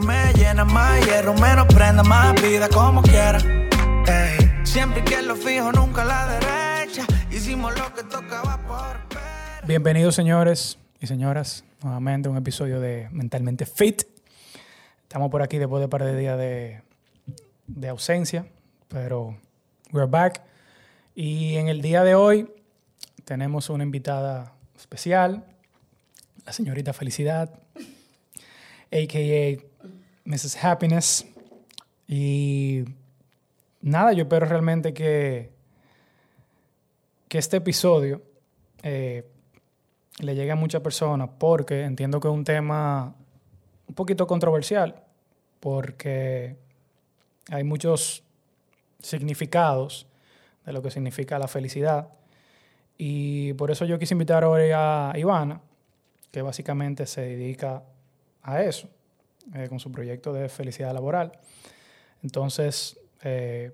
me llena más hierro, menos prenda, más vida como quiera. Ey, siempre que lo fijo, nunca la derecha. Hicimos lo que tocaba por Bienvenidos, señores y señoras, nuevamente a un episodio de Mentalmente Fit. Estamos por aquí después de un par de días de, de ausencia, pero we're back. Y en el día de hoy tenemos una invitada especial, la señorita Felicidad, a.k.a. Mrs. Happiness. Y nada, yo espero realmente que, que este episodio eh, le llegue a muchas personas porque entiendo que es un tema un poquito controversial, porque hay muchos significados de lo que significa la felicidad. Y por eso yo quise invitar hoy a Ivana, que básicamente se dedica a eso, eh, con su proyecto de felicidad laboral. Entonces, eh,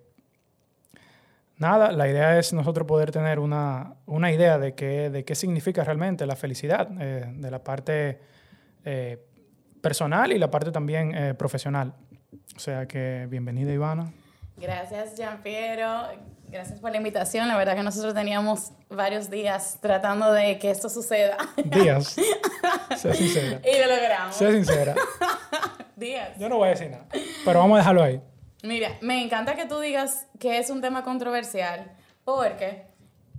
nada, la idea es nosotros poder tener una, idea de qué, de qué significa realmente la felicidad, eh, de la parte personal y la parte también profesional. O sea que bienvenida, Ivana. Gracias, Gianpiero. Gracias por la invitación. La verdad que nosotros teníamos varios días tratando de que esto suceda. Días. sé sincera. Y lo logramos. Sé sincera. días. Yo no voy a decir nada, pero vamos a dejarlo ahí. Mira, me encanta que tú digas que es un tema controversial, porque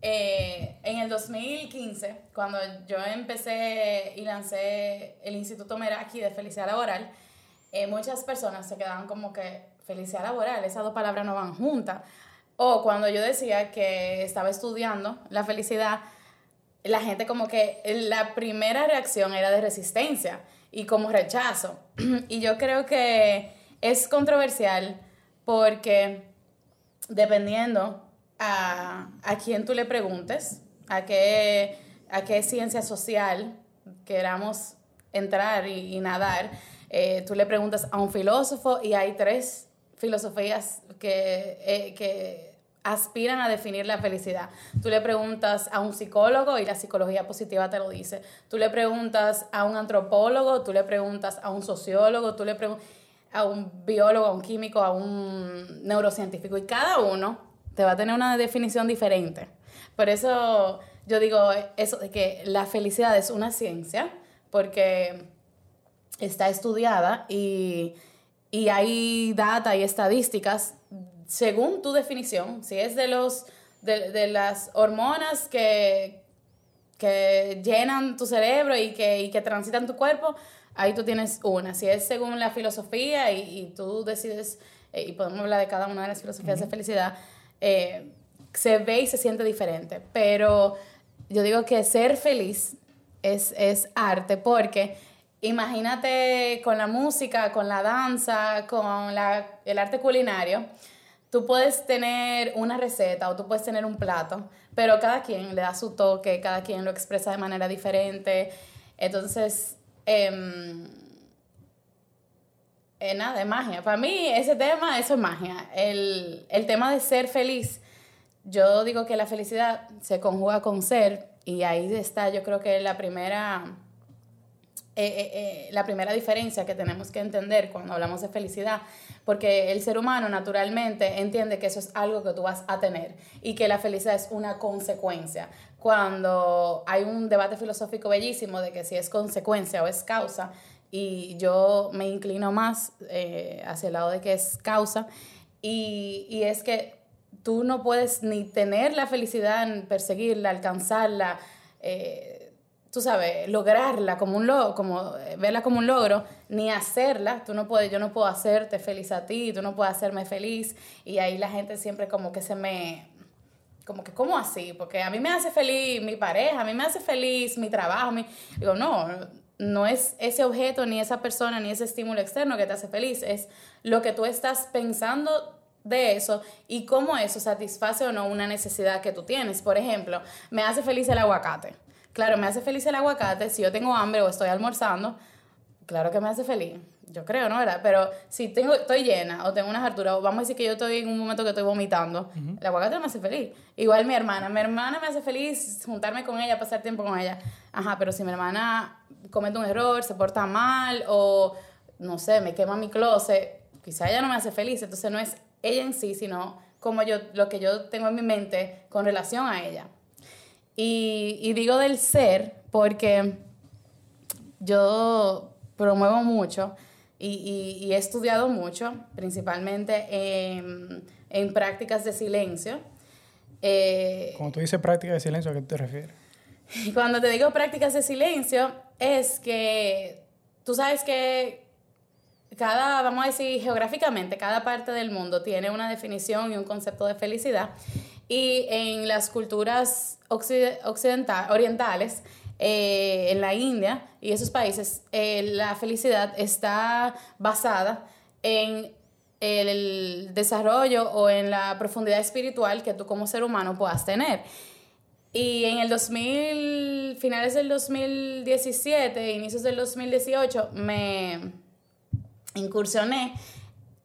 eh, en el 2015, cuando yo empecé y lancé el Instituto Meraki de Felicidad Laboral, eh, muchas personas se quedaban como que felicidad laboral, esas dos palabras no van juntas. O cuando yo decía que estaba estudiando la felicidad, la gente como que la primera reacción era de resistencia y como rechazo. y yo creo que es controversial porque dependiendo a, a quién tú le preguntes, a qué, a qué ciencia social queramos entrar y, nadar, eh, tú le preguntas a un filósofo y hay tres filosofías que, eh, que aspiran a definir la felicidad. Tú le preguntas a un psicólogo y la psicología positiva te lo dice. Tú le preguntas a un antropólogo, tú le preguntas a un sociólogo, tú le preguntas a un biólogo, a un químico, a un neurocientífico y cada uno te va a tener una definición diferente. Por eso yo digo eso de que la felicidad es una ciencia porque está estudiada y y hay data y estadísticas según tu definición, si es de, los, de, las hormonas que, que llenan tu cerebro y que, y que transitan tu cuerpo, ahí tú tienes una. Si es según la filosofía y, tú decides, eh, y podemos hablar de cada una de las filosofías de felicidad, eh, se ve y se siente diferente. Pero yo digo que ser feliz es, es arte porque Imagínate con la música, con la danza, con el arte culinario. Tú puedes tener una receta o tú puedes tener un plato, pero cada quien le da su toque, cada quien lo expresa de manera diferente. Entonces, eh, nada, es magia. Para mí ese tema, eso es magia. El, el tema de ser feliz, yo digo que la felicidad se conjuga con ser y ahí está yo creo que la primera eh, eh, eh, la primera diferencia que tenemos que entender cuando hablamos de felicidad, porque el ser humano naturalmente entiende que eso es algo que tú vas a tener y que la felicidad es una consecuencia. Cuando hay un debate filosófico bellísimo de que si es consecuencia o es causa, y yo me inclino más hacia el lado de que es causa, y, y es que tú no puedes ni tener la felicidad en perseguirla, alcanzarla, tú sabes, lograrla como un logro, como eh, verla como un logro, ni hacerla. Tú no puedes, yo no puedo hacerte feliz a ti, tú no puedes hacerme feliz. Y ahí la gente siempre como que se me, como que, ¿cómo así? Porque a mí me hace feliz mi pareja, a mí me hace feliz mi trabajo. Mi... Digo, no, no es ese objeto, ni esa persona, ni ese estímulo externo que te hace feliz, es lo que tú estás pensando de eso y cómo eso satisface o no una necesidad que tú tienes. Por ejemplo, me hace feliz el aguacate. Claro, me hace feliz el aguacate. Si yo tengo hambre o estoy almorzando, claro que me hace feliz. Yo creo, ¿no? ¿Verdad? Pero si tengo, estoy llena o tengo unas harturas, o vamos a decir que yo estoy en un momento que estoy vomitando, el aguacate me hace feliz. Igual mi hermana. Mi hermana me hace feliz juntarme con ella, pasar tiempo con ella. Ajá, pero si mi hermana comete un error, se porta mal o no sé, me quema mi closet, quizá ella no me hace feliz, entonces no es ella en sí, sino como yo, lo que yo tengo en mi mente con relación a ella. Y, y digo del ser porque yo promuevo mucho y, y, he estudiado mucho, principalmente en, en prácticas de silencio. Eh, Cuando tú dices prácticas de silencio, ¿a qué te refieres? Cuando te digo prácticas de silencio, es que tú sabes que cada, vamos a decir, geográficamente, cada parte del mundo tiene una definición y un concepto de felicidad. Y en las culturas occidental, orientales, eh, en la India y esos países, eh, la felicidad está basada en el desarrollo o en la profundidad espiritual que tú como ser humano puedas tener. Y en el 2000, finales del 2017, inicios del 2018, me incursioné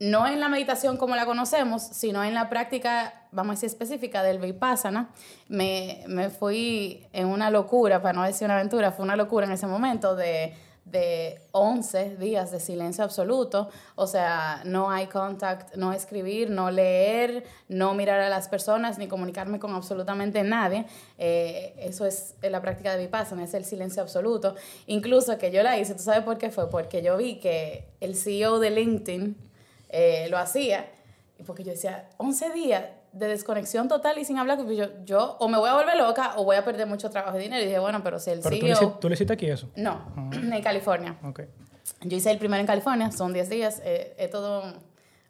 no en la meditación como la conocemos, sino en la práctica, vamos a decir, específica del Vipassana. Me, me fui en una locura, para no decir una aventura, fue una locura en ese momento de de 11 días de silencio absoluto, o sea, no hay contact, no escribir, no leer, no mirar a las personas, ni comunicarme con absolutamente nadie. Eh, eso es la práctica de Vipassana, es el silencio absoluto. Incluso que yo la hice, ¿tú sabes por qué fue? Porque yo vi que el CEO de LinkedIn eh, lo hacía, porque yo decía, 11 días, de desconexión total y sin hablar, yo, yo o me voy a volver loca o voy a perder mucho trabajo y dinero. Y dije, bueno, pero si el pero. Tú, le, hiciste aquí eso? No, ah. en California. Okay. Yo hice el primero en California, son 10 días, eh, es todo...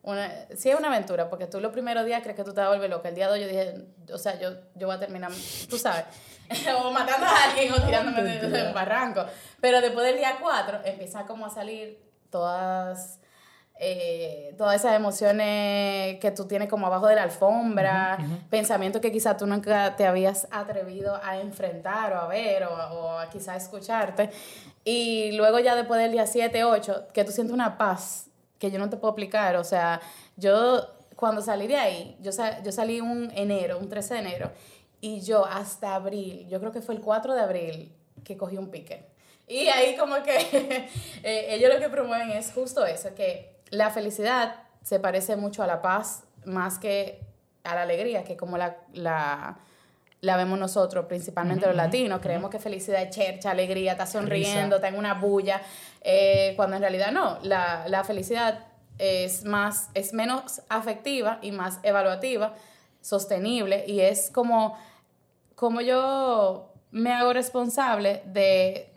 Una, sí es una aventura, porque tú los primeros días crees que tú te vas a volver loca. El día 2 yo dije, o sea, yo, yo voy a terminar, tú sabes, o matando a alguien o tirándome de, un barranco. Pero después del día 4 empieza como a salir todas eh, todas esas emociones que tú tienes como abajo de la alfombra, pensamientos que quizás tú nunca te habías atrevido a enfrentar o a ver o, o a quizás escucharte. Y luego ya después del día 7, 8, que tú sientes una paz que yo no te puedo explicar. O sea, yo cuando salí de ahí, yo, yo salí un enero, un 13 de enero, y yo hasta abril, yo creo que fue el 4 de abril que cogí un pique. Y ahí como que eh, ellos lo que promueven es justo eso, que la felicidad se parece mucho a la paz más que a la alegría, que como la, la, la vemos nosotros, principalmente los latinos. Creemos que felicidad es chercha, alegría, está sonriendo, está en una bulla, eh, cuando en realidad no. La, la felicidad es, más, es menos afectiva y más evaluativa, sostenible, y es como, como yo me hago responsable de,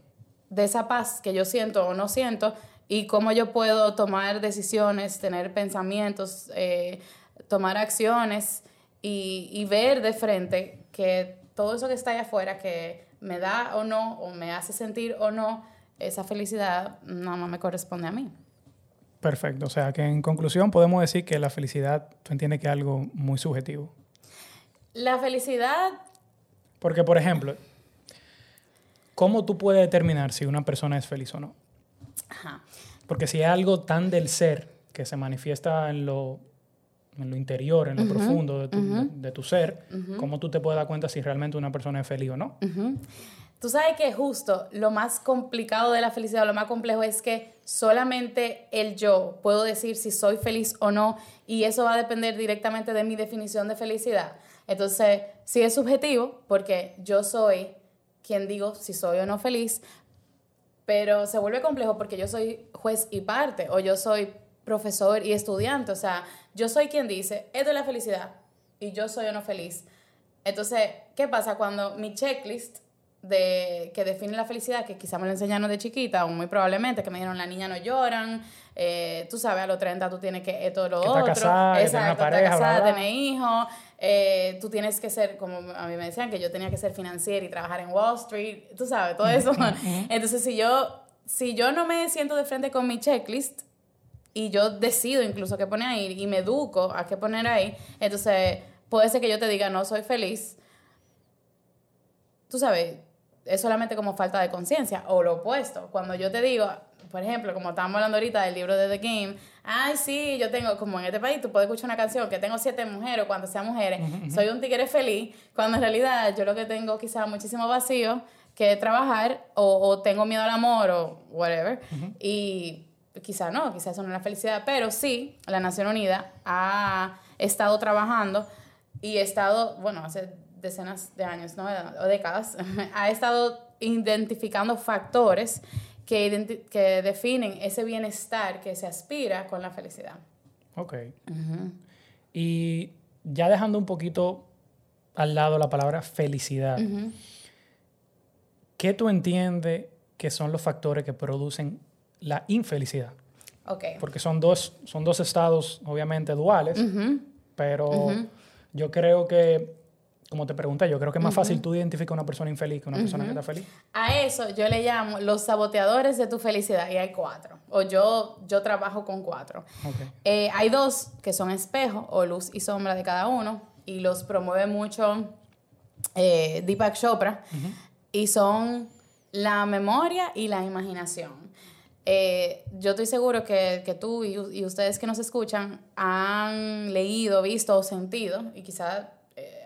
de esa paz que yo siento o no siento y cómo yo puedo tomar decisiones, tener pensamientos, eh, tomar acciones y, y, ver de frente que todo eso que está allá afuera, que me da o no, o me hace sentir o no, esa felicidad no, no me corresponde a mí. Perfecto, o sea que en conclusión podemos decir que la felicidad, tú entiendes que es algo muy subjetivo. La felicidad... Porque, por ejemplo, ¿cómo tú puedes determinar si una persona es feliz o no? Porque si es algo tan del ser que se manifiesta en lo, en lo interior, en lo profundo de tu, de, tu ser, ¿cómo tú te puedes dar cuenta si realmente una persona es feliz o no? Tú sabes que justo lo más complicado de la felicidad, lo más complejo es que solamente el yo puedo decir si soy feliz o no y eso va a depender directamente de mi definición de felicidad. Entonces, sí es subjetivo porque yo soy quien digo si soy o no feliz, pero se vuelve complejo porque yo soy juez y parte, o yo soy profesor y estudiante, o sea, yo soy quien dice, esto es la felicidad, y yo soy o no feliz. Entonces, ¿qué pasa cuando mi checklist de, que define la felicidad, que quizá me lo enseñaron de chiquita, o muy probablemente, que me dijeron, la niña no lloran, eh, tú sabes, a los 30 tú tienes que esto, lo otro, casada, exacto, pareja, casada, tener hijos, eh, tú tienes que ser, como a mí me decían, que yo tenía que ser financiera y trabajar en Wall Street, tú sabes, todo eso. Entonces, si yo, si yo no me siento de frente con mi checklist y yo decido incluso qué poner ahí y me educo a qué poner ahí, entonces puede ser que yo te diga, no soy feliz. Tú sabes, es solamente como falta de conciencia o lo opuesto. Cuando yo te digo, por ejemplo, como estábamos hablando ahorita del libro de The Game, ay, sí, yo tengo, como en este país, tú puedes escuchar una canción que tengo siete mujeres, cuando sean mujeres, soy un tigre feliz, cuando en realidad yo lo que tengo quizás muchísimo vacío que trabajar, o, o, tengo miedo al amor, o whatever, y quizá no, quizás eso no es la felicidad, pero sí, la Nación Unida ha estado trabajando y estado, bueno, hace decenas de años, ¿no? O décadas, ha estado identificando factores que, que definen ese bienestar que se aspira con la felicidad. Ok. Y ya dejando un poquito al lado la palabra felicidad, ¿qué tú entiendes que son los factores que producen la infelicidad? Okay. Porque son dos, son dos estados, obviamente, duales, pero yo creo que, como te pregunté, yo creo que es más fácil tú identificar una persona infeliz que una persona que está feliz. A eso yo le llamo los saboteadores de tu felicidad, y hay cuatro, o yo, yo trabajo con cuatro. Okay. Eh, hay dos que son espejo o luz y sombra de cada uno, y los promueve mucho eh, Deepak Chopra, y son la memoria y la imaginación. Eh, yo estoy seguro que, que tú y, y, ustedes que nos escuchan han leído, visto o sentido, y quizás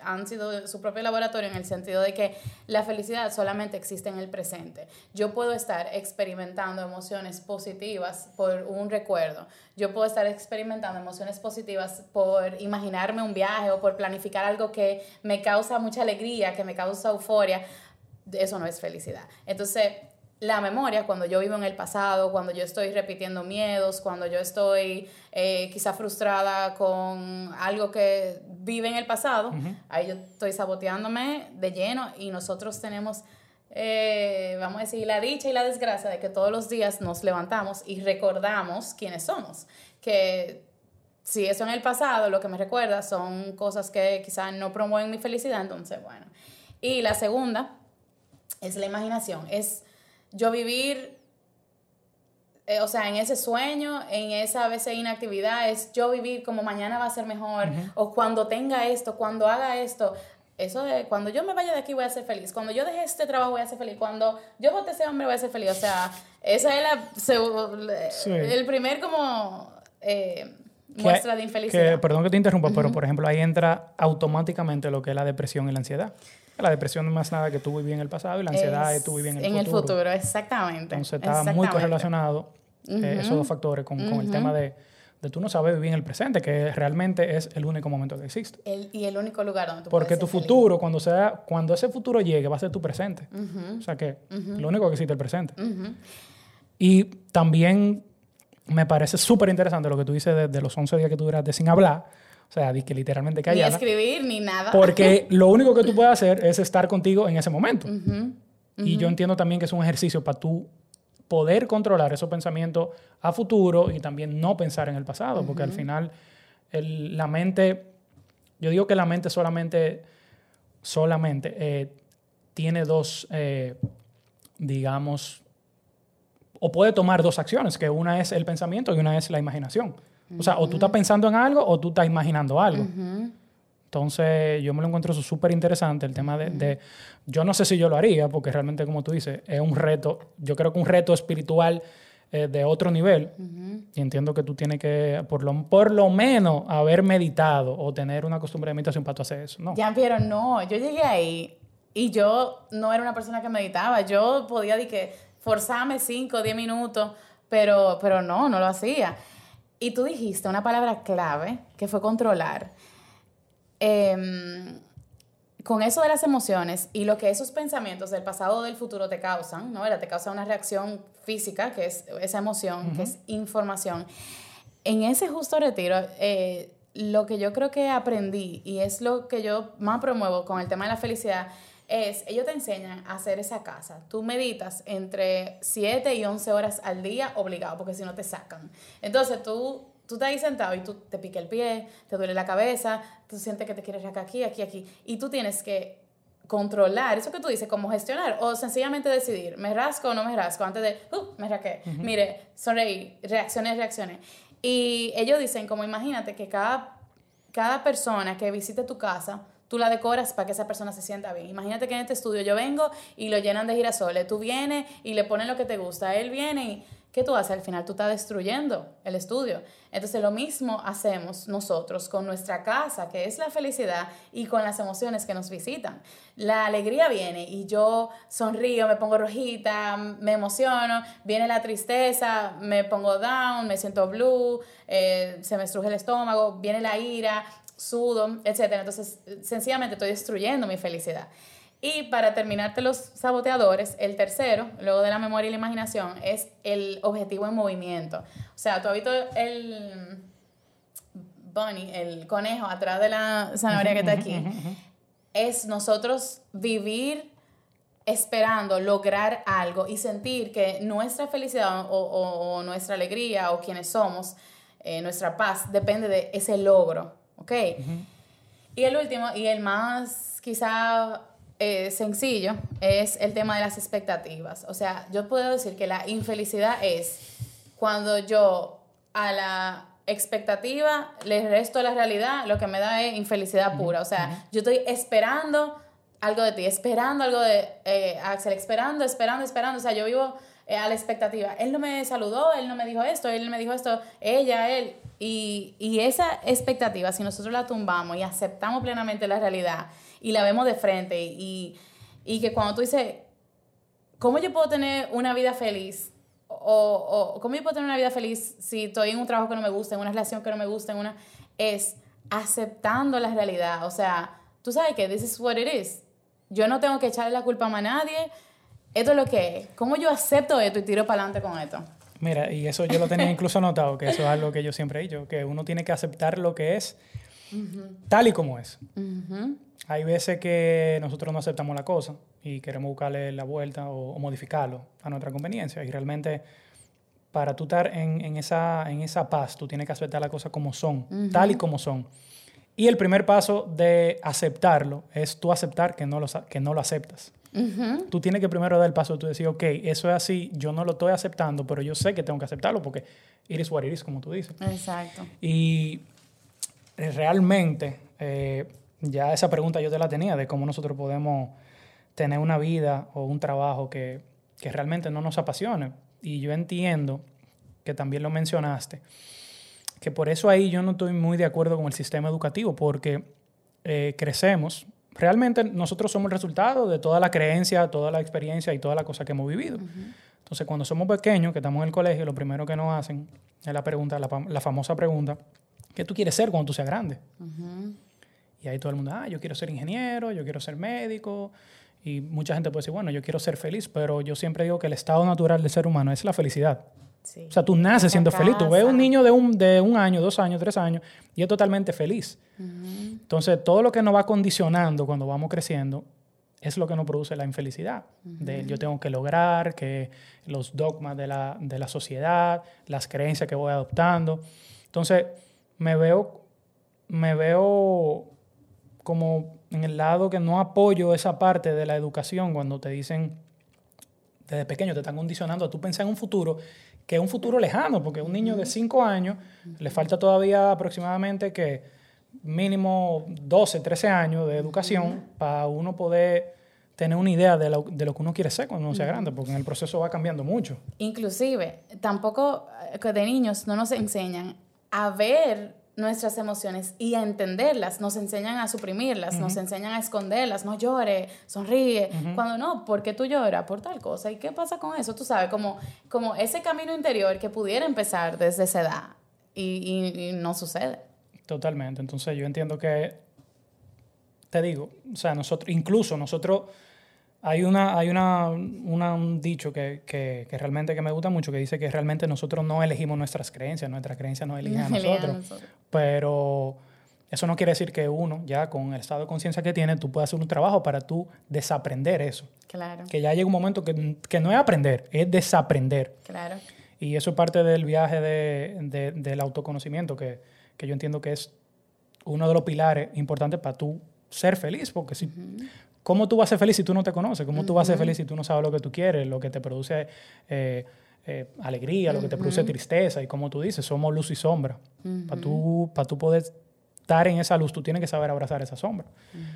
han sido su propio laboratorio en el sentido de que la felicidad solamente existe en el presente. Yo puedo estar experimentando emociones positivas por un recuerdo. Yo puedo estar experimentando emociones positivas por imaginarme un viaje o por planificar algo que me causa mucha alegría, que me causa euforia. Eso no es felicidad. Entonces, la memoria, cuando yo vivo en el pasado, cuando yo estoy repitiendo miedos, cuando yo estoy eh, quizá frustrada con algo que vive en el pasado, ahí yo estoy saboteándome de lleno y nosotros tenemos, eh, vamos a decir, la dicha y la desgracia de que todos los días nos levantamos y recordamos quiénes somos. Que si eso en el pasado lo que me recuerda son cosas que quizá no promueven mi felicidad, entonces bueno. Y la segunda es la imaginación, es yo vivir, eh, o sea, en ese sueño, en esa a veces inactividad, es yo vivir como mañana va a ser mejor, o cuando tenga esto, cuando haga esto. Eso de cuando yo me vaya de aquí voy a ser feliz, cuando yo deje este trabajo voy a ser feliz, cuando yo vote ese hombre voy a ser feliz. O sea, esa es la, el primer como eh, muestra de infelicidad. perdón que te interrumpa, pero por ejemplo ahí entra automáticamente lo que es la depresión y la ansiedad. La depresión no es más nada que tú viví en el pasado y la ansiedad es, tú viví en el futuro. En el futuro, exactamente. Entonces está muy correlacionado eh, esos dos factores con, con el tema de, de, tú no sabes vivir en el presente, que realmente es el único momento que existe. El, y el único lugar donde tú Porque tu futuro, cuando, sea, cuando ese futuro llegue, va a ser tu presente. O sea que lo único que existe es el presente. Y también me parece súper interesante lo que tú dices de, de, los 11 días que tú duraste sin hablar o sea, di que literalmente callada. Ni escribir, ni nada. Porque lo único que tú puedes hacer es estar contigo en ese momento. Y yo entiendo también que es un ejercicio para tú poder controlar esos pensamientos a futuro y también no pensar en el pasado, porque al final el, la mente, yo digo que la mente solamente, solamente eh, tiene dos, eh, digamos, o puede tomar dos acciones, que una es el pensamiento y una es la imaginación. O sea, o tú estás pensando en algo o tú estás imaginando algo. Entonces, yo me lo encuentro súper interesante el tema de, Yo no sé si yo lo haría, porque realmente, como tú dices, es un reto. Yo creo que un reto espiritual eh, de otro nivel. Y entiendo que tú tienes que, por lo, por lo menos, haber meditado o tener una costumbre de meditación para tú hacer eso. No. Ya, pero no. Yo llegué ahí y yo no era una persona que meditaba. Yo podía de que forzarme 5 o 10 minutos, pero, pero no, no lo hacía. Y tú dijiste una palabra clave que fue controlar. Em, con eso de las emociones y lo que esos pensamientos del pasado o del futuro te causan, ¿no? Te causa una reacción física, que es esa emoción, que es información. En ese justo retiro, eh, lo que yo creo que aprendí y es lo que yo más promuevo con el tema de la felicidad es, ellos te enseñan a hacer esa casa. Tú meditas entre 7 y 11 horas al día obligado, porque si no te sacan. Entonces tú, tú estás ahí sentado y tú te pica el pie, te duele la cabeza, tú sientes que te quieres racar aquí, aquí, aquí. Y tú tienes que controlar eso que tú dices, como gestionar, o sencillamente decidir, ¿me rasco o no me rasco? Antes de, uh, me raqué. Mire, sonreí, reacciones, reacciones. Y ellos dicen, como imagínate que cada, cada persona que visite tu casa, tú la decoras para que esa persona se sienta bien. Imagínate que en este estudio yo vengo y lo llenan de girasoles. Tú vienes y le ponen lo que te gusta. Él viene y ¿qué tú haces? Al final tú estás destruyendo el estudio. Entonces lo mismo hacemos nosotros con nuestra casa, que es la felicidad, y con las emociones que nos visitan. La alegría viene y yo sonrío, me pongo rojita, me emociono, viene la tristeza, me pongo down, me siento blue, eh, se me estruje el estómago, viene la ira, sudo, etc. Entonces, sencillamente estoy destruyendo mi felicidad. Y para terminarte los saboteadores, el tercero, luego de la memoria y la imaginación, es el objetivo en movimiento. O sea, tú has visto el bunny, el conejo atrás de la zanahoria que está aquí. Es nosotros vivir esperando lograr algo y sentir que nuestra felicidad o, nuestra alegría o quienes somos, eh, nuestra paz, depende de ese logro. ¿Ok? Y el último, y el más quizá eh, sencillo es el tema de las expectativas. O sea, yo puedo decir que la infelicidad es cuando yo a la expectativa le resto la realidad, lo que me da es infelicidad pura. O sea, yo estoy esperando algo de ti, esperando algo de eh, Axel, esperando, esperando, esperando. O sea, yo vivo eh, a la expectativa. Él no me saludó, él no me dijo esto, él me dijo esto, ella, él. Y, y esa expectativa, si nosotros la tumbamos y aceptamos plenamente la realidad, y la vemos de frente y, y que cuando tú dices, ¿cómo yo puedo tener una vida feliz? O, o, ¿cómo yo puedo tener una vida feliz si estoy en un trabajo que no me gusta, en una relación que no me gusta, en una... Es aceptando la realidad. O sea, tú sabes que this is what it is. Yo no tengo que echarle la culpa a nadie. Esto es lo que es. ¿Cómo yo acepto esto y tiro para adelante con esto? Mira, y eso yo lo tenía incluso notado, que eso es algo que yo siempre he dicho, que uno tiene que aceptar lo que es tal y como es. Hay veces que nosotros no aceptamos la cosa y queremos buscarle la vuelta o, modificarlo a nuestra conveniencia. Y realmente, para tú estar en, esa, en esa paz, tú tienes que aceptar las cosas como son, tal y como son. Y el primer paso de aceptarlo es tú aceptar que no lo, que no lo aceptas. Tú tienes que primero dar el paso tú decir, ok, eso es así, yo no lo estoy aceptando, pero yo sé que tengo que aceptarlo porque it what como tú dices. Exacto. Y realmente, eh, ya esa pregunta yo te la tenía de cómo nosotros podemos tener una vida o un trabajo que, que realmente no nos apasione. Y yo entiendo que también lo mencionaste, que por eso ahí yo no estoy muy de acuerdo con el sistema educativo, porque eh, crecemos. Realmente nosotros somos el resultado de toda la creencia, toda la experiencia y toda la cosa que hemos vivido. Entonces, cuando somos pequeños, que estamos en el colegio, lo primero que nos hacen es la pregunta, la, la famosa pregunta, ¿qué tú quieres ser cuando tú seas grande? Y ahí todo el mundo, ah, yo quiero ser ingeniero, yo quiero ser médico. Y mucha gente puede decir, bueno, yo quiero ser feliz, pero yo siempre digo que el estado natural del ser humano es la felicidad. O sea, tú naces siendo feliz. Tú ves un niño de un, de un año, dos años, tres años y es totalmente feliz. Entonces, todo lo que nos va condicionando cuando vamos creciendo es lo que nos produce la infelicidad. De yo tengo que lograr, que los dogmas de la, de la sociedad, las creencias que voy adoptando. Entonces, me veo, me veo como en el lado que no apoyo esa parte de la educación cuando te dicen desde pequeño te están condicionando a tú pensar en un futuro que es un futuro lejano, porque un niño de 5 años le falta todavía aproximadamente que mínimo 12, 13 años de educación para uno poder tener una idea de lo, de lo, que uno quiere ser cuando uno sea grande, porque en el proceso va cambiando mucho. Inclusive, tampoco eh, de niños no nos enseñan a ver nuestras emociones y a entenderlas. Nos enseñan a suprimirlas, nos enseñan a esconderlas. No llore, sonríe. Cuando no, ¿por qué tú lloras? Por tal cosa. ¿Y qué pasa con eso? Tú sabes, como, como ese camino interior que pudiera empezar desde esa edad y, y no sucede. Totalmente. Entonces yo entiendo que, te digo, o sea, nosotros, incluso nosotros hay, una, hay una, un dicho que, que, realmente que me gusta mucho que dice que realmente nosotros no elegimos nuestras creencias, nuestras creencias nos eligen a nosotros. Pero eso no quiere decir que uno, ya con el estado de conciencia que tiene, tú puedas hacer un trabajo para tú desaprender eso. Claro. Que ya llega un momento que, que no es aprender, es desaprender. Claro. Y eso es parte del viaje de, de, del autoconocimiento, que, que, yo entiendo que es uno de los pilares importantes para tú ser feliz, porque si, ¿Cómo tú vas a ser feliz si tú no te conoces? ¿Cómo tú vas a ser feliz si tú no sabes lo que tú quieres, lo que te produce eh, eh, alegría, lo que te produce tristeza? Y como tú dices, somos luz y sombra. Para tú, para tú poder estar en esa luz, tú tienes que saber abrazar esa sombra.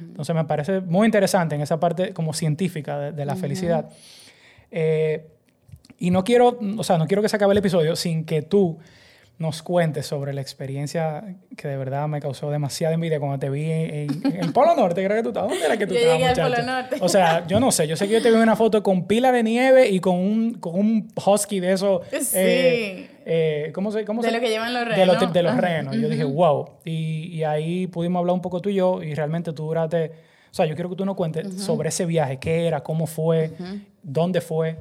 Entonces me parece muy interesante en esa parte como científica de, la felicidad. Eh, Y no quiero, o sea, no quiero que se acabe el episodio sin que tú nos cuentes sobre la experiencia que de verdad me causó demasiada envidia cuando te vi en, el Polo Norte, creo que tú estabas. ¿Dónde era que tú Yo estabas, llegué al? Polo Norte. O sea, yo no sé, yo sé que yo te vi una foto con pila de nieve y con un, con un husky de esos. Sí. eh, eh, ¿Cómo se cómo De se- lo que llevan los De renos. de los renos. Yo dije, wow. Y, y ahí pudimos hablar un poco tú y yo y realmente tú duraste... O sea, yo quiero que tú nos cuentes sobre ese viaje, qué era, cómo fue, dónde fue.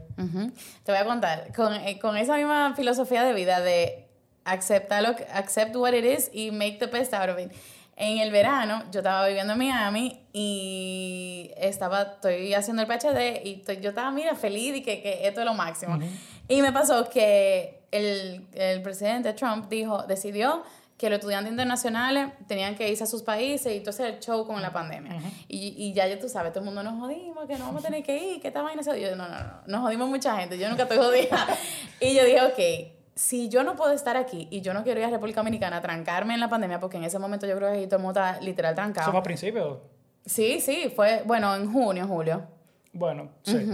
Te voy a contar, con, eh, con esa misma filosofía de vida de aceptar lo que- accept what it is y make the best out of it. En el verano, yo estaba viviendo en Miami y estaba, estoy haciendo el PhD y estoy- yo estaba, mira, feliz y que, que esto es lo máximo. Y me pasó que el, el presidente Trump dijo, decidió que los estudiantes internacionales tenían que irse a sus países y entonces el show con la pandemia. y, y ya, ya tú sabes, todo el mundo nos jodimos, que no vamos a tener que ir, que esta vaina se... No, no, no, nos jodimos mucha gente, yo nunca estoy jodida. y yo dije, ok, si yo no puedo estar aquí y yo no quiero ir a República Dominicana a trancarme en la pandemia, porque en ese momento yo creo que todo el mundo está literal ¿Eso trancado. fue a principio? Sí, sí, fue, bueno, en junio, julio. Bueno, sí.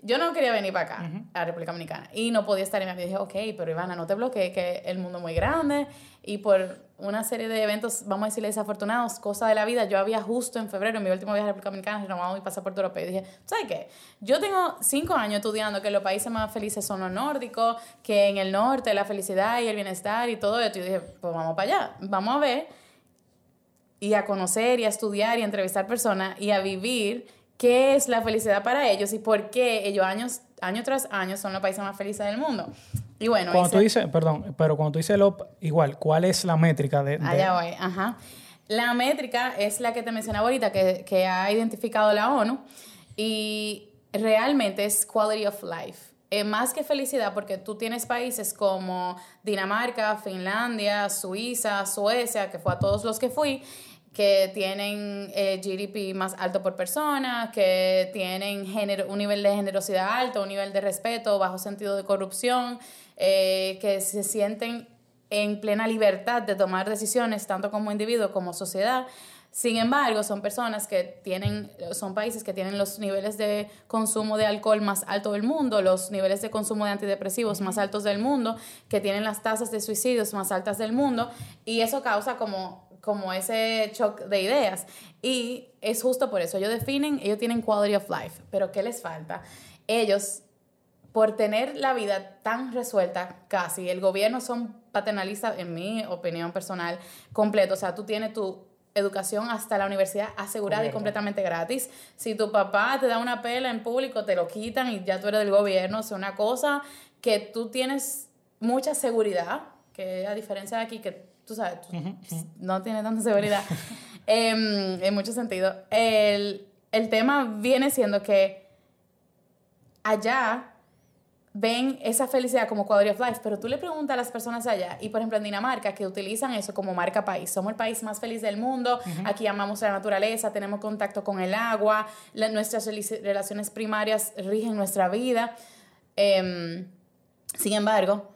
Yo no quería venir para acá, a República Dominicana, y no podía estar en mi Dije, ok, pero Ivana, no te bloquees, que el mundo es muy grande, y por una serie de eventos, vamos a decirle desafortunados, cosa de la vida, yo había justo en febrero, en mi último viaje a República Dominicana, renovado mi pasaporte europeo, y dije, ¿sabes qué? Yo tengo cinco años estudiando que los países más felices son los nórdicos, que en el norte la felicidad y el bienestar y todo esto, y dije, pues vamos para allá, vamos a ver y a conocer y a estudiar y a entrevistar personas y a vivir qué es la felicidad para ellos y por qué ellos años, año tras año son los países más felices del mundo. Y bueno, Cuando hice- tú dices, perdón, pero cuando tú dices lo, igual, ¿cuál es la métrica de, de- Allá voy, ajá. La métrica es la que te mencionaba ahorita, que, que ha identificado la ONU, y realmente es quality of life. Eh, más que felicidad, porque tú tienes países como Dinamarca, Finlandia, Suiza, Suecia, que fue a todos los que fui, que tienen eh, GDP más alto por persona, que tienen género- un nivel de generosidad alto, un nivel de respeto, bajo sentido de corrupción, eh, que se sienten en plena libertad de tomar decisiones, tanto como individuo como sociedad. Sin embargo, son personas que tienen, son países que tienen los niveles de consumo de alcohol más altos del mundo, los niveles de consumo de antidepresivos más altos del mundo, que tienen las tasas de suicidios más altas del mundo, y eso causa como, como ese shock de ideas. Y es justo por eso, ellos definen, ellos tienen quality of life, pero ¿qué les falta? Ellos por tener la vida tan resuelta casi, el gobierno son paternalistas, en mi opinión personal, completo. O sea, tú tienes tu educación hasta la universidad asegurada y Cubierta. completamente gratis. Si tu papá te da una pela en público, te lo quitan y ya tú eres del gobierno. O sea, una cosa que tú tienes mucha seguridad, que a diferencia de aquí, que tú sabes, tú no tienes tanta seguridad em, en muchos sentidos. El, el tema viene siendo que allá ven esa felicidad como quality of life, pero tú le preguntas a las personas allá, y por ejemplo en Dinamarca, que utilizan eso como marca país, somos el país más feliz del mundo, aquí amamos la naturaleza, tenemos contacto con el agua, la- nuestras relaciones primarias rigen nuestra vida. Em, sin embargo,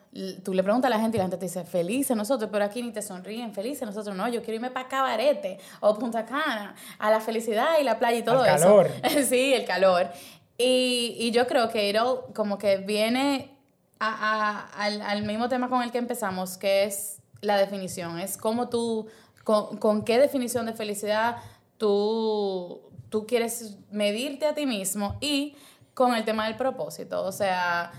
tú le preguntas a la gente y la gente te dice, felices nosotros, pero aquí ni te sonríen, felices nosotros, no, yo quiero irme para Cabarete o Punta Cana, a la felicidad y la playa y todo Al eso. calor. sí, el calor. Y, y yo creo que it all como que viene a- a- al, al mismo tema con el que empezamos, que es la definición, es cómo tú, con, con qué definición de felicidad tú, tú quieres medirte a ti mismo y con el tema del propósito. O sea,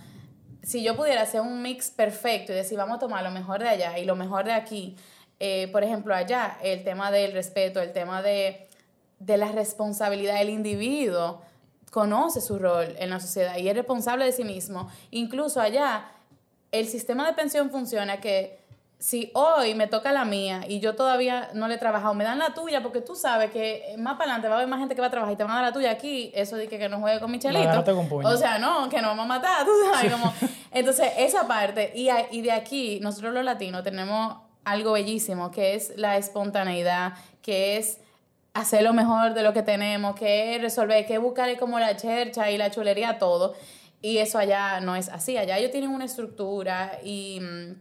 si yo pudiera hacer un mix perfecto y decir, vamos a tomar lo mejor de allá y lo mejor de aquí, eh, por ejemplo, allá, el tema del respeto, el tema de, de la responsabilidad del individuo, conoce su rol en la sociedad y es responsable de sí mismo. Incluso allá, el sistema de pensión funciona que si hoy me toca la mía y yo todavía no le he trabajado, me dan la tuya porque tú sabes que más para adelante va a haber más gente que va a trabajar y te van a dar la tuya aquí, eso de que, que no juegue con con puño. O sea, no, que nos vamos a matar, tú sabes. Como, entonces, esa parte, y, a- y de aquí, nosotros los latinos tenemos algo bellísimo, que es la espontaneidad, que es hacer lo mejor de lo que tenemos, que es resolver, que buscarle como la chercha y la chulería, todo. Y eso allá no es así. Allá ellos tienen una estructura y, mm,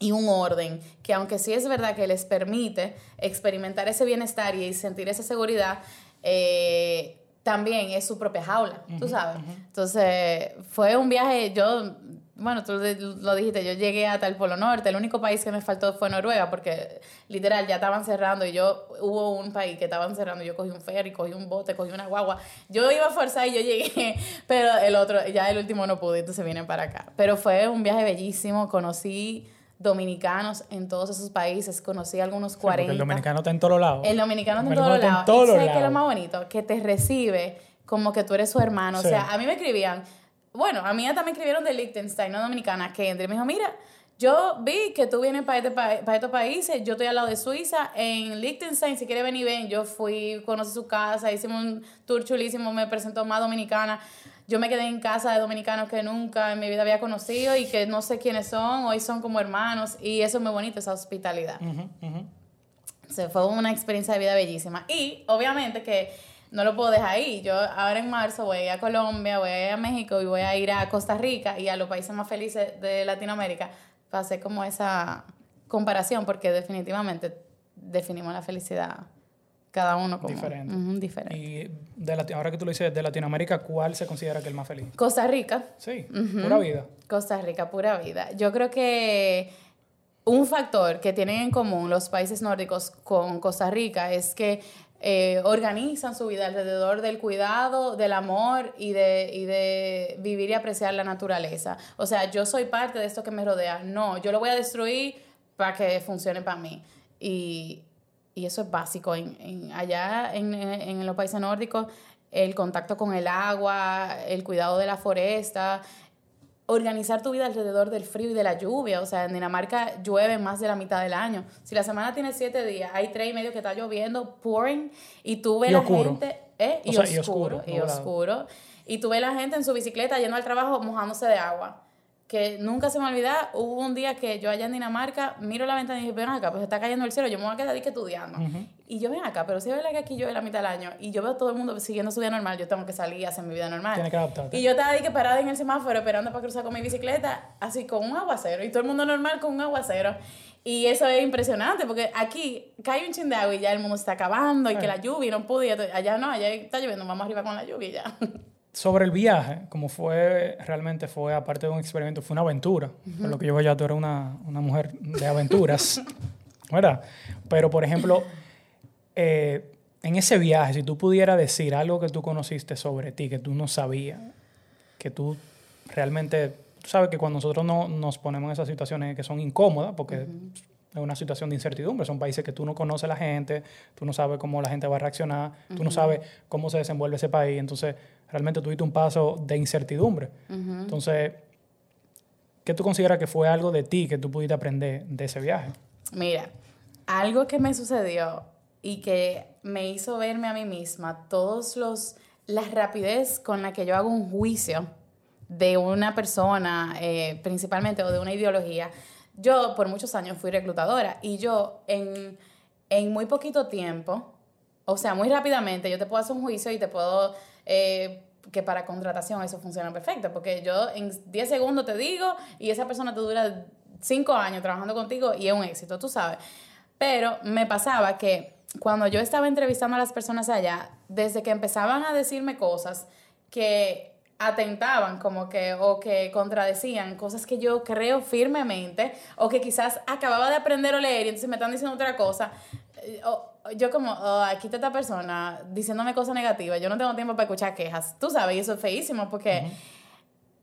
y un orden que aunque sí es verdad que les permite experimentar ese bienestar y sentir esa seguridad, eh, también es su propia jaula, tú sabes. Entonces, fue un viaje, yo, bueno, tú lo dijiste, yo llegué hasta el Polo Norte, el único país que me faltó fue Noruega, porque literal ya estaban cerrando y yo, hubo un país que estaban cerrando, yo cogí un ferry, cogí un bote, cogí una guagua, yo iba a forzar y yo llegué, pero el otro, ya el último no pude, entonces vienen para acá. Pero fue un viaje bellísimo, conocí dominicanos en todos esos países. Conocí algunos 40. el dominicano está en todos lados. El dominicano está en todos lados. ¿Y sabes qué es lo más bonito? Que te recibe como que tú eres su hermano. O sea, a mí me escribían, bueno, a mí también me escribieron de Liechtenstein, no dominicana, que entre me dijo, mira, yo vi que tú vienes para, este, para estos países, yo estoy al lado de Suiza, en Liechtenstein, si quieres venir, ven, yo fui, conocí su casa, hicimos un tour chulísimo, me presentó más dominicana yo me quedé en casa de dominicanos que nunca en mi vida había conocido y que no sé quiénes son, hoy son como hermanos y eso es muy bonito, esa hospitalidad. Se fue una experiencia de vida bellísima. Y obviamente que no lo puedo dejar ahí. Yo ahora en marzo voy a ir a Colombia, voy a ir a México y voy a ir a Costa Rica y a los países más felices de Latinoamérica hacer como esa comparación porque definitivamente definimos la felicidad cada uno como diferente. diferente. Y de ahora que tú lo dices, de Latinoamérica, ¿cuál se considera que es el más feliz? Costa Rica. Sí, pura vida. Costa Rica, pura vida. Yo creo que un factor que tienen en común los países nórdicos con Costa Rica es que eh, organizan su vida alrededor del cuidado, del amor y de, y de vivir y apreciar la naturaleza. O sea, yo soy parte de esto que me rodea. No, yo lo voy a destruir para que funcione para mí. Y y eso es básico. En, en allá en, en, los países nórdicos, el contacto con el agua, el cuidado de la foresta, organizar tu vida alrededor del frío y de la lluvia. O sea, en Dinamarca llueve más de la mitad del año. Si la semana tiene siete días, hay tres y medio que está lloviendo, pouring, y tú ves la gente... ¿eh? Y, oscuro, y oscuro. Y tú ves la gente en su bicicleta yendo al trabajo mojándose de agua que nunca se me olvida, hubo un día que yo allá en Dinamarca miro la ventana y dije, ven acá, pues está cayendo el cielo, yo me voy a quedar aquí estudiando. Y yo ven acá, pero si es verdad que aquí yo en la mitad del año y yo veo a todo el mundo siguiendo su vida normal, yo tengo que salir y hacer mi vida normal. Tiene que adaptarte. Y yo estaba ahí que parada en el semáforo esperando para cruzar con mi bicicleta, así con un aguacero, y todo el mundo normal con un aguacero. Y eso es impresionante, porque aquí cae un chin de agua y ya el mundo se está acabando, y que la lluvia no pude, allá no, allá está lloviendo, vamos arriba con la lluvia y ya. sobre el viaje, como fue, realmente fue, aparte de un experimento, fue una aventura. Por lo que yo ya tú eres una, una mujer de aventuras, ¿verdad? Pero, por ejemplo, eh, en ese viaje, si tú pudieras decir algo que tú conociste sobre ti, que tú no sabías, que tú realmente, tú sabes que cuando nosotros no, nos ponemos en esas situaciones que son incómodas, porque es una situación de incertidumbre. Son países que tú no conoces la gente, tú no sabes cómo la gente va a reaccionar, tú no sabes cómo se desenvuelve ese país. Entonces, realmente tuviste un paso de incertidumbre. Entonces, ¿qué tú consideras que fue algo de ti que tú pudiste aprender de ese viaje? Mira, algo que me sucedió y que me hizo verme a mí misma, todos los la rapidez con la que yo hago un juicio de una persona, eh, principalmente, o de una ideología, yo por muchos años fui reclutadora y yo en, muy poquito tiempo, o sea, muy rápidamente, yo te puedo hacer un juicio y te puedo... Eh, que para contratación eso funciona perfecto, porque yo en 10 segundos te digo y esa persona te dura 5 años trabajando contigo y es un éxito, tú sabes. Pero me pasaba que cuando yo estaba entrevistando a las personas allá, desde que empezaban a decirme cosas que atentaban como que o que contradecían cosas que yo creo firmemente o que quizás acababa de aprender o leer y entonces me están diciendo otra cosa. Eh, yo como, oh, aquí está esta persona diciéndome cosas negativas, yo no tengo tiempo para escuchar quejas. Tú sabes, y eso es feísimo porque...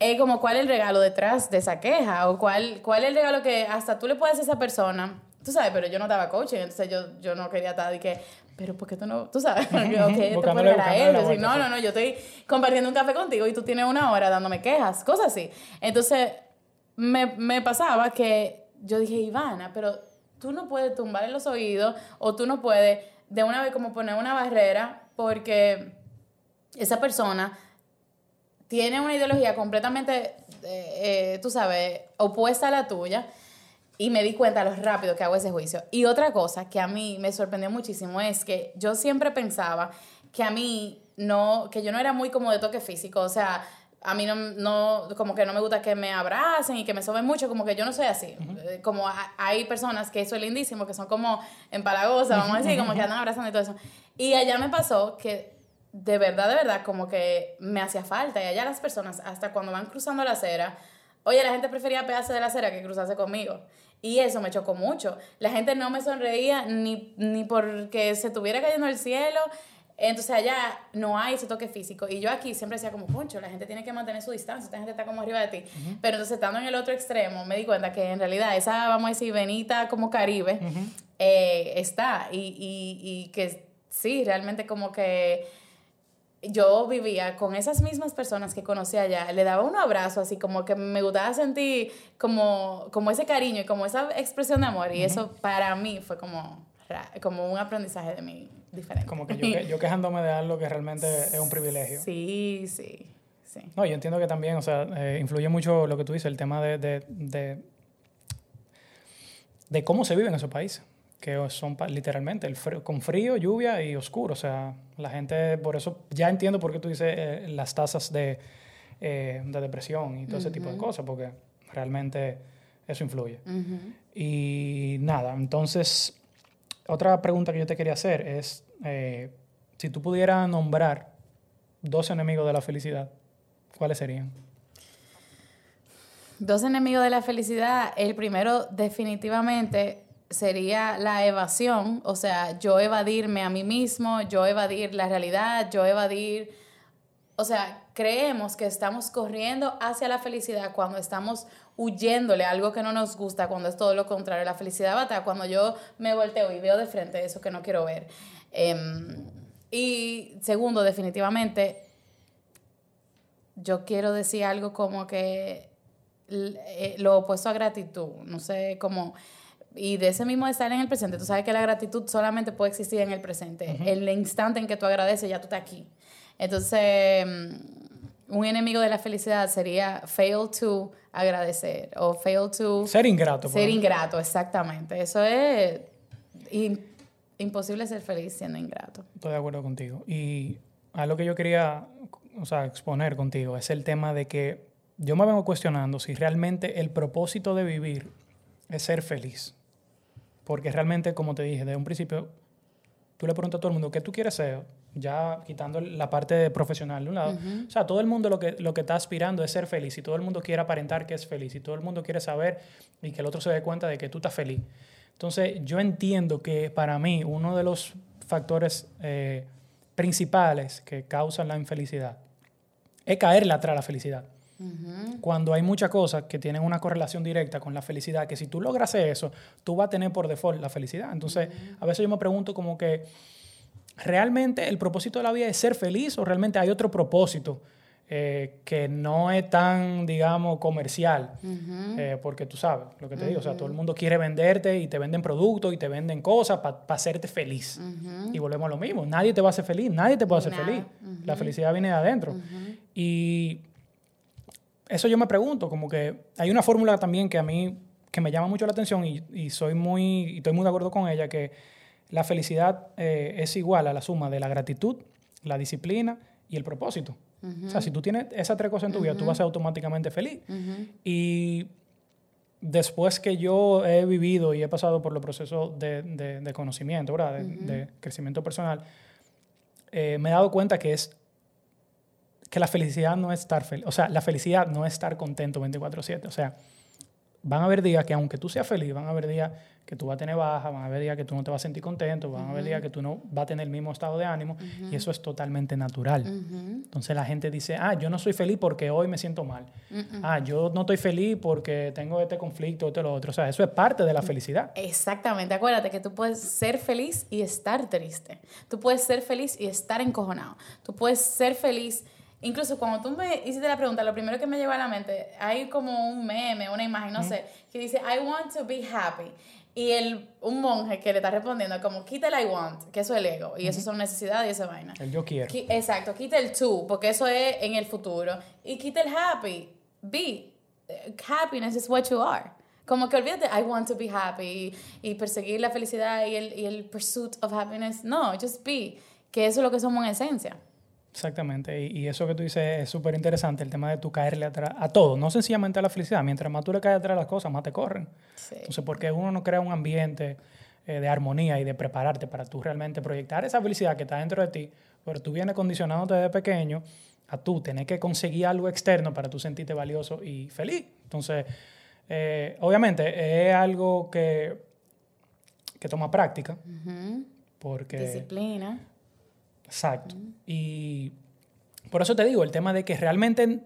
Es como cuál es el regalo detrás de esa queja o cuál, cuál es el regalo que hasta tú le puedes a esa persona tú sabes, pero yo no daba coaching, entonces yo, yo no quería estar de que, pero ¿por qué tú no, tú sabes, yo, te puedes a él, no, no, no, yo estoy compartiendo un café contigo y tú tienes una hora dándome quejas, cosas así. Entonces, me, me pasaba que yo dije, Ivana, pero tú no puedes tumbar en los oídos o tú no puedes de una vez como poner una barrera porque esa persona tiene una ideología completamente, eh, eh, tú sabes, opuesta a la tuya y me di cuenta lo rápido que hago ese juicio. Y otra cosa que a mí me sorprendió muchísimo es que yo siempre pensaba que a mí no, que yo no era muy como de toque físico, o sea, a mí no, no, como que no me gusta que me abracen y que me soben mucho, como que yo no soy así. Eh, como hay personas que eso es lindísimo, que son como empalagosas, vamos a decir, como que andan abrazando y todo eso. Y allá me pasó que de verdad, de verdad, como que me hacía falta. Y allá las personas, hasta cuando van cruzando la acera, oye, la gente prefería pegarse de la acera que cruzarse conmigo. Y eso me chocó mucho. La gente no me sonreía ni, ni porque se estuviera cayendo el cielo. Entonces allá no hay ese toque físico. Y yo aquí siempre decía como, poncho, la gente tiene que mantener su distancia, esta gente está como arriba de ti. Pero entonces estando en el otro extremo, me di cuenta que en realidad esa, vamos a decir, venita como Caribe, eh, está. Y, y, y que sí, realmente como que yo vivía con esas mismas personas que conocí allá, le daba un abrazo así como que me gustaba sentir como, como ese cariño y como esa expresión de amor y eso para mí fue como, como un aprendizaje de mí diferente. Como que yo, yo quejándome de algo que realmente es un privilegio. Sí, sí, sí. No, yo entiendo que también, o sea, eh, influye mucho lo que tú dices, el tema de, de, de, de cómo se vive en esos países que son literalmente el con frío, lluvia y oscuro. O sea, la gente, por eso ya entiendo por qué tú dices eh, las tasas de, eh, de, depresión y todo ese tipo de cosas, porque realmente eso influye. Y nada, entonces, otra pregunta que yo te quería hacer es, eh, si tú pudieras nombrar dos enemigos de la felicidad, ¿cuáles serían? Dos enemigos de la felicidad, el primero definitivamente sería la evasión, o sea, yo evadirme a mí mismo, yo evadir la realidad, yo evadir, o sea, creemos que estamos corriendo hacia la felicidad cuando estamos huyéndole a algo que no nos gusta, cuando es todo lo contrario. La felicidad va a estar cuando yo me volteo y veo de frente eso que no quiero ver. Em, y segundo, definitivamente, yo quiero decir algo como que eh, lo opuesto a gratitud, no sé, como y de ese mismo estar en el presente, tú sabes que la gratitud solamente puede existir en el presente. En el instante en que tú agradeces, ya tú estás aquí. Entonces, mm, un enemigo de la felicidad sería fail to agradecer o fail to... Ser ingrato. Ser ingrato, exactamente. Eso es imposible ser feliz siendo ingrato. Estoy de acuerdo contigo. Y algo que yo quería o sea, exponer contigo es el tema de que yo me vengo cuestionando si realmente el propósito de vivir es ser feliz. Porque realmente, como te dije, desde un principio, tú le preguntas a todo el mundo, ¿qué tú quieres ser? Ya quitando la parte profesional de un lado. O sea, todo el mundo lo que, lo que está aspirando es ser feliz y todo el mundo quiere aparentar que es feliz y todo el mundo quiere saber y que el otro se dé cuenta de que tú estás feliz. Entonces, yo entiendo que para mí uno de los factores eh, principales que causan la infelicidad es caerle atrás a la felicidad. Cuando hay muchas cosas que tienen una correlación directa con la felicidad, que si tú logras eso, tú vas a tener por default la felicidad. Entonces, a veces yo me pregunto como que, ¿realmente el propósito de la vida es ser feliz o realmente hay otro propósito? Eh, que no es tan, digamos, comercial, eh, porque tú sabes lo que te digo, o sea, todo el mundo quiere venderte y te venden productos y te venden cosas para hacerte feliz. Y volvemos a lo mismo, nadie te va a hacer feliz, nadie te puede hacer feliz. La felicidad viene de adentro. Y eso yo me pregunto, como que hay una fórmula también que a mí que me llama mucho la atención y, soy muy, y estoy muy de acuerdo con ella, que la felicidad eh, es igual a la suma de la gratitud, la disciplina y el propósito. O sea, si tú tienes esas tres cosas en tu vida, tú vas a ser automáticamente feliz. Y después que yo he vivido y he pasado por los procesos de, de, conocimiento, ¿verdad? De, crecimiento personal, eh, me he dado cuenta que es que la felicidad no es estar feliz, o sea, la felicidad no es estar contento 24/7, o sea, van a haber días que aunque tú seas feliz, van a haber días que tú vas a tener baja, van a haber días que tú no te vas a sentir contento, van a haber días que tú no vas a tener el mismo estado de ánimo y eso es totalmente natural. Entonces la gente dice, ah, yo no soy feliz porque hoy me siento mal. Ah, yo no estoy feliz porque tengo este conflicto, esto, lo otro. O sea, eso es parte de la felicidad. Exactamente. Acuérdate que tú puedes ser feliz y estar triste. Tú puedes ser feliz y estar encojonado. Tú puedes ser feliz Incluso cuando tú me hiciste la pregunta, lo primero que me lleva a la mente, hay como un meme, una imagen, no sé, que dice, I want to be happy. Y el, un monje que le está respondiendo como, quita el I want, que eso es el ego, y eso son necesidades y esa vaina. El yo quiero. exacto, quita el to, porque eso es en el futuro. Y quita el happy, be. Happiness is what you are. Como que olvídate, I want to be happy, y, perseguir la felicidad y el, y el pursuit of happiness. No, just be, que eso es lo que somos en esencia. Exactamente, y, eso que tú dices es súper interesante, el tema de tú caerle atrás a todo, no sencillamente a la felicidad, mientras más tú le caes atrás a las cosas, más te corren. Entonces, porque uno no crea un ambiente eh, de armonía y de prepararte para tú realmente proyectar esa felicidad que está dentro de ti, pero tú vienes condicionándote desde pequeño a tú tener que conseguir algo externo para tú sentirte valioso y feliz. Entonces, eh, obviamente es algo que, que toma práctica, porque... Disciplina. Exacto. Y por eso te digo, el tema de que realmente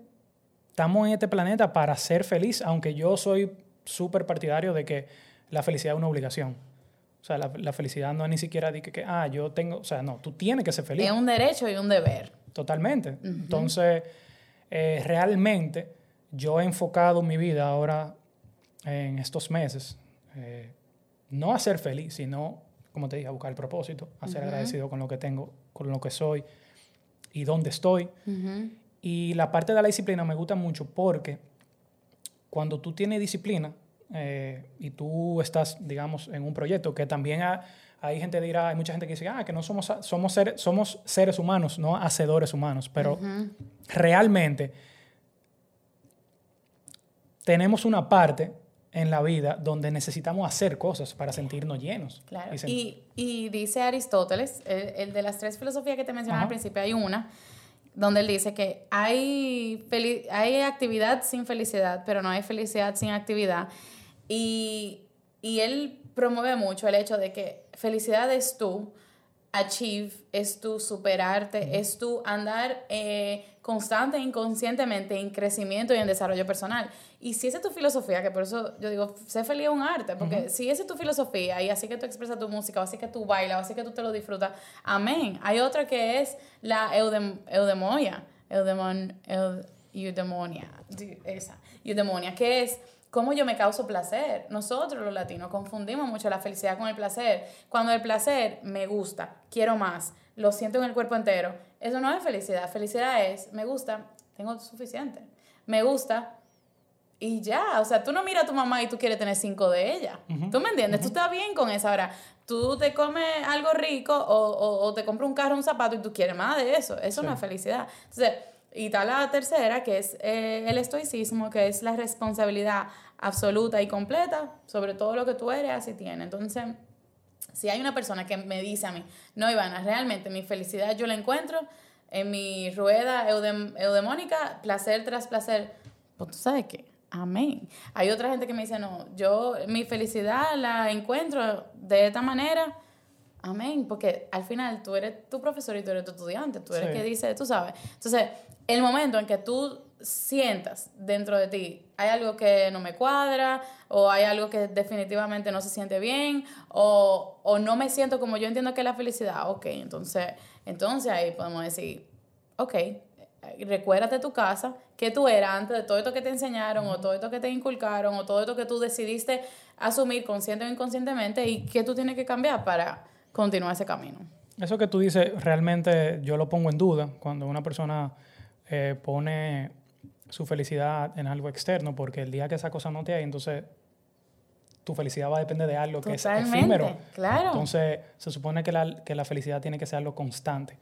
estamos en este planeta para ser feliz, aunque yo soy súper partidario de que la felicidad es una obligación. O sea, la, felicidad no es ni siquiera de que, ah, yo tengo, o sea, no, tú tienes que ser feliz. Es un derecho y un deber. Totalmente. Entonces, eh, realmente yo he enfocado mi vida ahora en estos meses, eh, no a ser feliz, sino, como te dije, a buscar el propósito, a ser agradecido con lo que tengo, con lo que soy y dónde estoy. Y la parte de la disciplina me gusta mucho porque cuando tú tienes disciplina, eh, y tú estás, digamos, en un proyecto que también hay gente dirá, hay mucha gente que dice, ah, que no somos, somos, seres, somos seres humanos, no hacedores humanos, pero realmente tenemos una parte en la vida donde necesitamos hacer cosas para sentirnos llenos. Claro. Y, y, dice Aristóteles, el, de las tres filosofías que te mencioné al principio, hay una donde él dice que hay, hay actividad sin felicidad, pero no hay felicidad sin actividad. Y, él promueve mucho el hecho de que felicidad es tú, achieve, es tú superarte, es tú andar eh, constante e inconscientemente en crecimiento y en desarrollo personal. Y si esa es tu filosofía, que por eso yo digo, sé feliz un arte, porque si esa es tu filosofía y así que tú expresas tu música, o así que tú bailas, o así que tú te lo disfrutas, amén. Hay otra que es la eudemonia, eudemon, eudemonia, esa, eudemonia, que es cómo yo me causo placer. Nosotros los latinos confundimos mucho la felicidad con el placer. Cuando el placer me gusta, quiero más, lo siento en el cuerpo entero, eso no es felicidad. Felicidad es, me gusta, tengo suficiente. Me gusta y ya. O sea, tú no miras a tu mamá y tú quieres tener cinco de ella. ¿Tú me entiendes? Tú estás bien con eso. Ahora, tú te comes algo rico o, te compras un carro, un zapato y tú quieres más de eso. Eso no es felicidad. Entonces, y está la tercera, que es eh, el estoicismo, que es la responsabilidad absoluta y completa sobre todo lo que tú eres, así tiene. Entonces, si hay una persona que me dice a mí, no, Ivana, realmente mi felicidad yo la encuentro en mi rueda eudemónica, placer tras placer, pues tú sabes qué, amén. Hay otra gente que me dice, no, yo mi felicidad la encuentro de esta manera, amén, porque al final tú eres tu profesor y tú eres tu estudiante, tú eres el que dice, tú sabes. Entonces, el momento en que tú sientas dentro de ti, hay algo que no me cuadra, o hay algo que definitivamente no se siente bien, o, o no me siento como yo entiendo que es la felicidad, ok, entonces, entonces ahí podemos decir, ok, recuérdate tu casa, que tú eras antes de todo esto que te enseñaron, o todo esto que te inculcaron, o todo esto que tú decidiste asumir consciente o inconscientemente, y que tú tienes que cambiar para continuar ese camino. Eso que tú dices, realmente yo lo pongo en duda cuando una persona eh, pone su felicidad en algo externo, porque el día que esa cosa no te hay, entonces tu felicidad va a depender de algo que es efímero. Claro. Entonces, se supone que la, que la felicidad tiene que ser algo constante.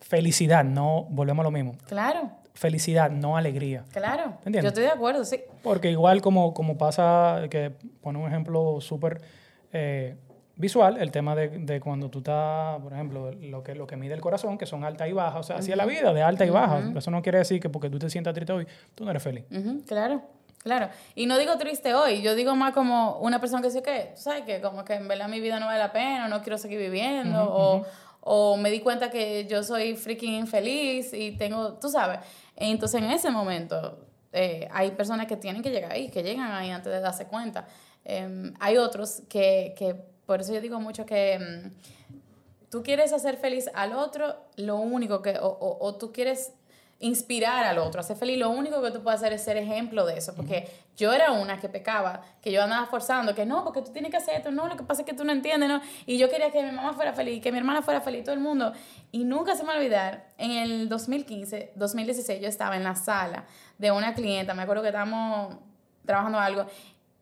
Felicidad, no, volvemos a lo mismo. Claro. Felicidad, no alegría. Claro. ¿Entiendes? Yo estoy de acuerdo, sí. Porque igual como, como pasa, que pone un ejemplo súper eh, visual, el tema de, de, cuando tú estás, por ejemplo, lo que, lo que mide el corazón, que son alta y baja, o sea, así es la vida, de alta y baja. Eso no quiere decir que porque tú te sientas triste hoy, tú no eres feliz. Claro, claro. Y no digo triste hoy, yo digo más como una persona que dice que, ¿sabes qué? Como que en verdad mi vida no vale la pena, no quiero seguir viviendo, o, o me di cuenta que yo soy freaking infeliz y tengo, tú sabes. Entonces en ese momento eh, hay personas que tienen que llegar ahí, que llegan ahí antes de darse cuenta. Em, hay otros que, que por eso yo digo mucho que mm, tú quieres hacer feliz al otro, lo único que, o, o, tú quieres inspirar al otro, hacer feliz, lo único que tú puedes hacer es ser ejemplo de eso, porque yo era una que pecaba, que yo andaba forzando, que no, porque tú tienes que hacer esto, no, lo que pasa es que tú no entiendes, ¿no? Y yo quería que mi mamá fuera feliz, que mi hermana fuera feliz, todo el mundo. Y nunca se me va a olvidar, en el 2015, 2016, yo estaba en la sala de una clienta, me acuerdo que estábamos trabajando algo,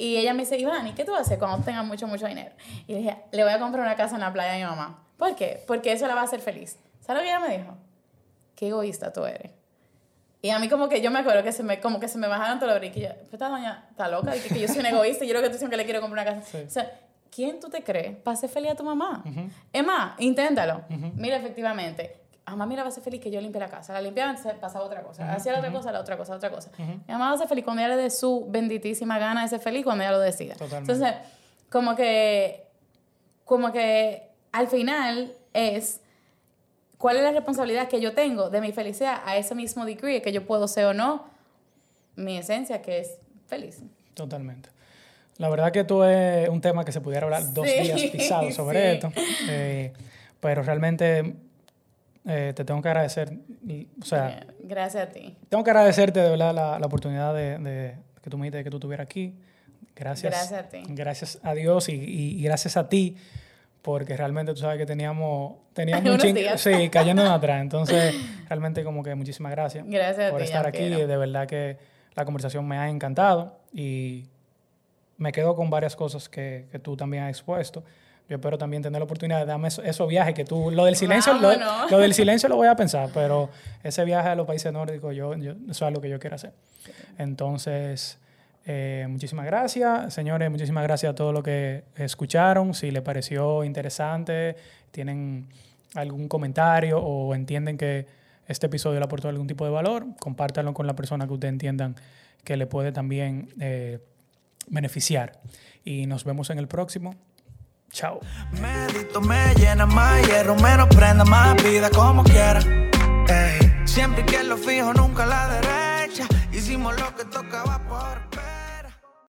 y ella me dice, Iván, ¿y qué tú hacer cuando tengas mucho, mucho dinero? Y le dije, le voy a comprar una casa en la playa a mi mamá. ¿Por qué? Porque eso la va a hacer feliz. ¿Sabes lo que ella me dijo? Qué egoísta tú eres. Y a mí como que yo me acuerdo que se me, como que se me bajaron todos los brinquillos. Esta doña está loca, que, que yo soy un egoísta y yo lo que diciendo que le quiero comprar una casa. O sea, ¿quién tú te crees para hacer feliz a tu mamá? Es más, inténtalo. Mira, efectivamente, a mamá mira va a ser feliz que yo limpie la casa. La limpiaba, pasaba otra cosa. Hacía la otra cosa, la otra cosa, la otra cosa. Mi mamá va a ser feliz cuando ella le dé su benditísima gana de ser feliz cuando ella lo decida. Totalmente. Entonces, como que, como que al final es cuál es la responsabilidad que yo tengo de mi felicidad a ese mismo degree que yo puedo ser o no mi esencia que es feliz. Totalmente. La verdad que esto es un tema que se pudiera hablar dos Sí, días pisados sobre sí. esto, eh, pero realmente eh, te tengo que agradecer, o sea, Gracias a ti. tengo que agradecerte de verdad la, la oportunidad de, de- que tú me diste de que tú estuvieras aquí. Gracias. Gracias a ti. Gracias a Dios y, y- gracias a ti, porque realmente tú sabes que teníamos, teníamos un ching- sí, cayéndonos atrás. Entonces, realmente como que muchísimas gracias Gracias a por ti, estar aquí. Ampiero. De verdad que la conversación me ha encantado y me quedo con varias cosas que, que tú también has expuesto. Yo espero también tener la oportunidad de darme eso- esos viajes que tú... Lo del silencio, lo, lo del silencio lo voy a pensar, pero ese viaje a los países nórdicos, yo, yo, eso es algo que yo quiero hacer. Entonces, eh, muchísimas gracias. Señores, muchísimas gracias a todos los que escucharon. Si les pareció interesante, tienen algún comentario o entienden que este episodio le aportó algún tipo de valor, compártanlo con la persona que ustedes entiendan que le puede también eh, beneficiar. Y nos vemos en el próximo. Chao. Medito, me llena más hierro, menos prenda, más vida como quiera. Ey, Siempre que lo fijo, nunca a la derecha. Hicimos lo que tocaba.